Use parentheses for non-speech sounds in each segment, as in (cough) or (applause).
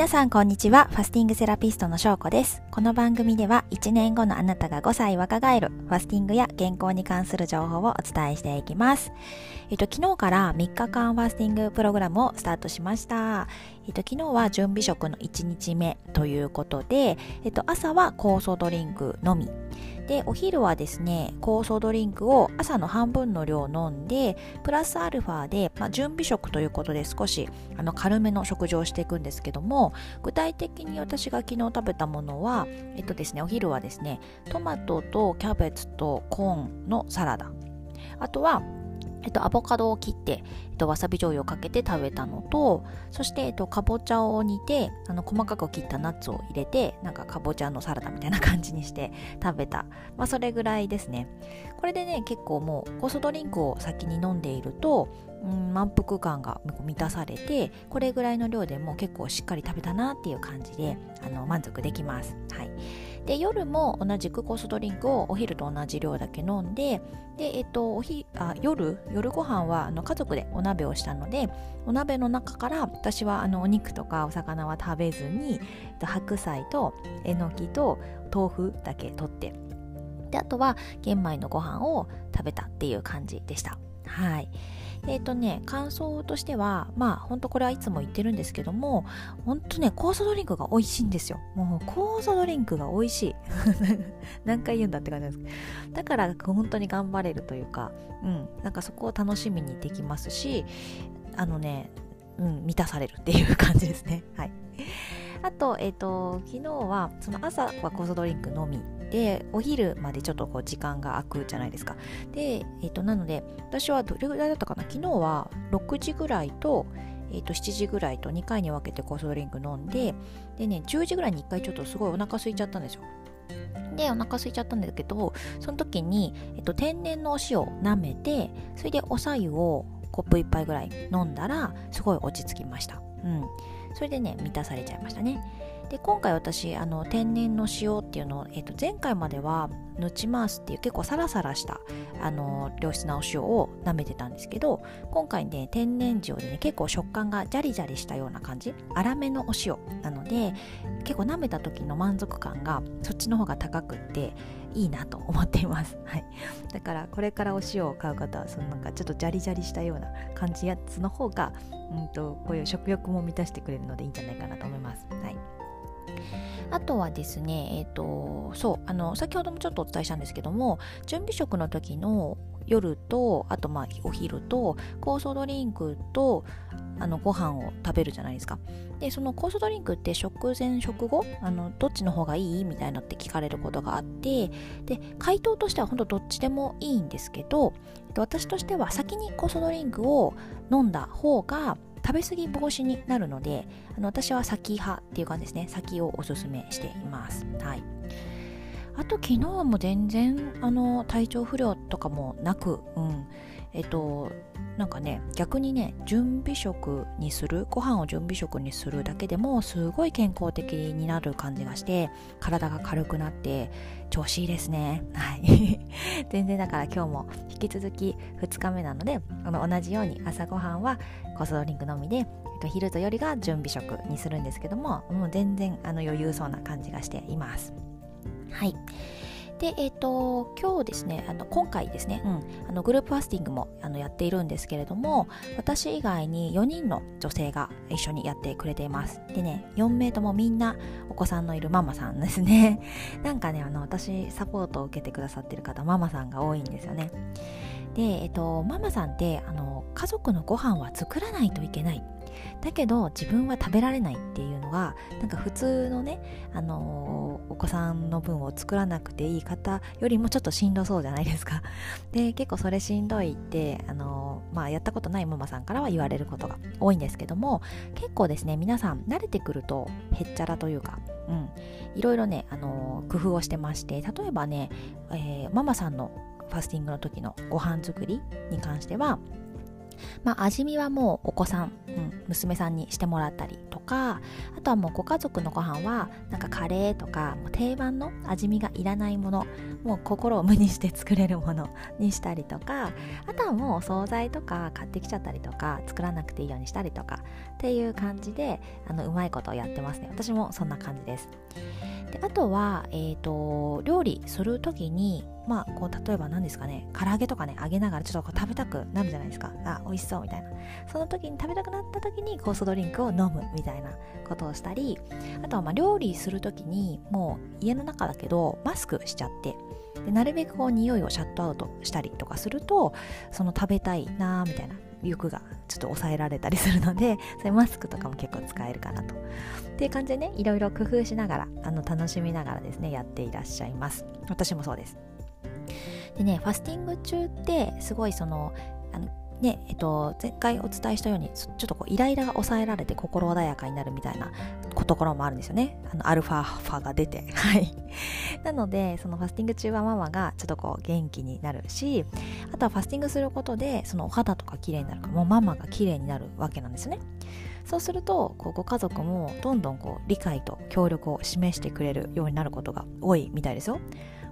皆さんこんにちは。ファスティングセラピストの翔子です。この番組では1年後のあなたが5歳若返るファスティングや健康に関する情報をお伝えしていきます。えっと、昨日から3日間ファスティングプログラムをスタートしました。えっと、昨日は準備食の1日目ということで、えっと、朝は酵素ドリンクのみ。でお昼はですね酵素ドリンクを朝の半分の量飲んでプラスアルファで、まあ、準備食ということで少しあの軽めの食事をしていくんですけども具体的に私が昨日食べたものはえっとですねお昼はですねトマトとキャベツとコーンのサラダあとはえっと、アボカドを切って、えっと、わさび醤油をかけて食べたのと、そして、えっと、かぼちゃを煮て、あの、細かく切ったナッツを入れて、なんかかぼちゃのサラダみたいな感じにして (laughs) 食べた。まあ、それぐらいですね。これでね、結構もう、酵素ドリンクを先に飲んでいると、うん、満腹感が満たされて、これぐらいの量でも結構しっかり食べたなっていう感じで、あの、満足できます。はい。で夜も同じくコースドリンクをお昼と同じ量だけ飲んでで、えっと、おひあ夜夜ご飯はあの家族でお鍋をしたのでお鍋の中から私はあのお肉とかお魚は食べずにえっと白菜とえのきと豆腐だけ取ってであとは玄米のご飯を食べたっていう感じでしたはいえっ、ー、とね、感想としては、まあ、ほんとこれはいつも言ってるんですけども、ほんとね、酵素ドリンクが美味しいんですよ。もう、酵素ドリンクが美味しい。(laughs) 何回言うんだって感じです。だから、本当に頑張れるというか、うん、なんかそこを楽しみにできますし、あのね、うん、満たされるっていう感じですね。はい。あと、えっ、ー、と、昨日は、その朝は酵素ドリンクのみで、お昼までちょっとこう時間が空くじゃないですか。で、えっ、ー、と、なので、私はどれぐらいだったかな？昨日は6時ぐらいと、えー、と7時ぐらいと2回に分けて酵素ドリンク飲んで、でね、10時ぐらいに1回ちょっとすごいお腹空いちゃったんですよ。で、お腹空いちゃったんだけど、その時に、えっと、天然のお塩を舐めて、それでお白湯をコップ1杯ぐらい飲んだら、すごい落ち着きました。うん。それでね満たされちゃいましたね。で今回私あの天然の塩っていうのを、えー、と前回まではヌチマースっていう結構サラサラしたあの良質なお塩を舐めてたんですけど今回ね天然塩でね結構食感がジャリジャリしたような感じ粗めのお塩なので結構舐めた時の満足感がそっちの方が高くっていいなと思っています、(laughs) はい、だからこれからお塩を買う方はそのなんかちょっとジャリジャリしたような感じやつの方が、うんと、こういう食欲も満たしてくれるのでいいんじゃないかなと思います、はい。あとはですね、えっ、ー、と、そう、あの、先ほどもちょっとお伝えしたんですけども、準備食の時の夜と、あとまあお昼と、酵素ドリンクと、あのご飯を食べるじゃないですか。でその酵素ドリンクって食前食後あのどっちの方がいいみたいなって聞かれることがあってで回答としては本当どっちでもいいんですけど私としては先に酵素ドリンクを飲んだ方が食べ過ぎ防止になるのであの私は先派っていう感じですね。先をおすすめしています。はい。あと昨日はもう全然あの体調不良とかもなく、うん、えっとなんかね逆にね準備食にするご飯を準備食にするだけでもすごい健康的になる感じがして体が軽くなって調子いいですね。はい。(laughs) 全然だから今日も引き続き2日目なのであの同じように朝ごはんはコストドリンクのみで昼と夜が準備食にするんですけどももう全然あの余裕そうな感じがしています。はい。で、えっ、ー、と、今日ですね、あの今回ですね、うん、あのグループファスティングもあのやっているんですけれども、私以外に4人の女性が一緒にやってくれています。でね、4名ともみんなお子さんのいるママさんですね。(laughs) なんかね、あの私サポートを受けてくださってる方、ママさんが多いんですよね。で、えっ、ー、と、ママさんってあの家族のご飯は作らないといけない。だけど自分は食べられないっていうのがなんか普通のね、あのー、お子さんの分を作らなくていい方よりもちょっとしんどそうじゃないですか。(laughs) で結構それしんどいって、あのー、まあ、やったことないママさんからは言われることが多いんですけども結構ですね皆さん慣れてくるとへっちゃらというか、うん、いろいろね、あのー、工夫をしてまして例えばね、えママさんのファスティングの時のご飯作りに関してはまあ、味見はもうお子さん、うん、娘さんにしてもらったりとかあとはもうご家族のご飯はなんかカレーとかもう定番の味見がいらないものもう心を無にして作れるもの (laughs) にしたりとかあとはもうお惣菜とか買ってきちゃったりとか作らなくていいようにしたりとかっていう感じであのうまいことをやってますね。私もそんな感じです。であとは、えーと、料理する時にまあこう例えば何ですかね唐揚げとかね揚げながらちょっとこう食べたくなるじゃないですか。あ美味しそうみたいな。その時に食べたくなった時に酵素ドリンクを飲むみたいなことをしたりあとはまあ料理する時にもう家の中だけどマスクしちゃってでなるべくこう匂いをシャットアウトしたりとかするとその食べたいなみたいな欲がちょっと抑えられたりするので (laughs) そういうマスクとかも結構使えるかなと。っていう感じでねいろいろ工夫しながらあの楽しみながらですねやっていらっしゃいます。私もそうです。でねファスティング中ってすごいそのあのねえっと、前回お伝えしたようにちょっとこうイライラが抑えられて心穏やかになるみたいなところもあるんですよね。あのアルファファが出て。(laughs) はい。なのでそのファスティング中はママがちょっとこう元気になるしあとはファスティングすることでそのお肌とか綺麗になるかもうママが綺麗になるわけなんですよね。そうするとこうご家族もどんどんこう理解と協力を示してくれるようになることが多いみたいですよ。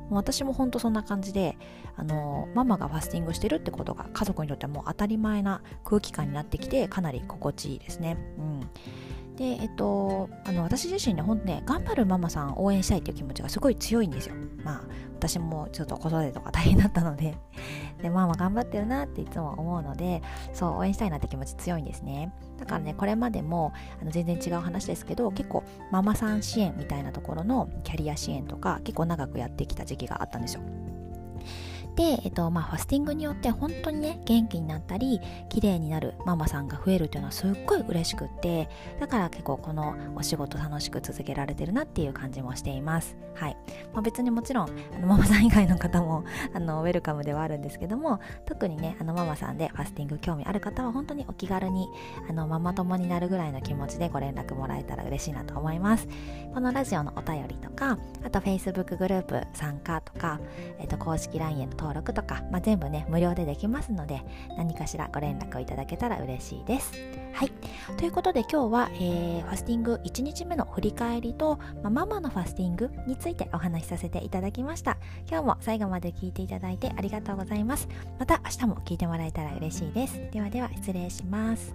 もう私も本当そんな感じであのママがファスティングしてるってことが家族にとってはもう当たり前な空気感になってきてかなり心地いいですね。うんで、えっと、あの私自身ね、ほんとね、頑張るママさん応援したいっていう気持ちがすごい強いんですよ。まあ、私もちょっと子育てとか大変だったので、で、ママ頑張ってるなっていつも思うので、そう、応援したいなって気持ち強いんですね。だからね、これまでもあの全然違う話ですけど、結構ママさん支援みたいなところのキャリア支援とか、結構長くやってきた時期があったんですよ。で、えっとまあ、ファスティングによって本当にね元気になったり綺麗になるママさんが増えるっていうのはすっごい嬉しくってだから結構このお仕事楽しく続けられてるなっていう感じもしています。はい、まあ、別にもちろんあのママさん以外の方も (laughs) あのウェルカムではあるんですけども特にねあのママさんでファスティング興味ある方は本当にお気軽にあのママ友になるぐらいの気持ちでご連絡もらえたら嬉しいなと思います。このラジオのお便りとかあと Facebook グループ参加とか、えっと、公式 LINE への登登録とか、まあ、全部ね無料でできますので何かしらご連絡をいただけたら嬉しいです。はい。ということで今日は、えー、ファスティング1日目の振り返りと、まあ、ママのファスティングについてお話しさせていただきました。今日も最後まで聞いていただいてありがとうございます。また明日も聞いてもらえたら嬉しいです。ではでは失礼します。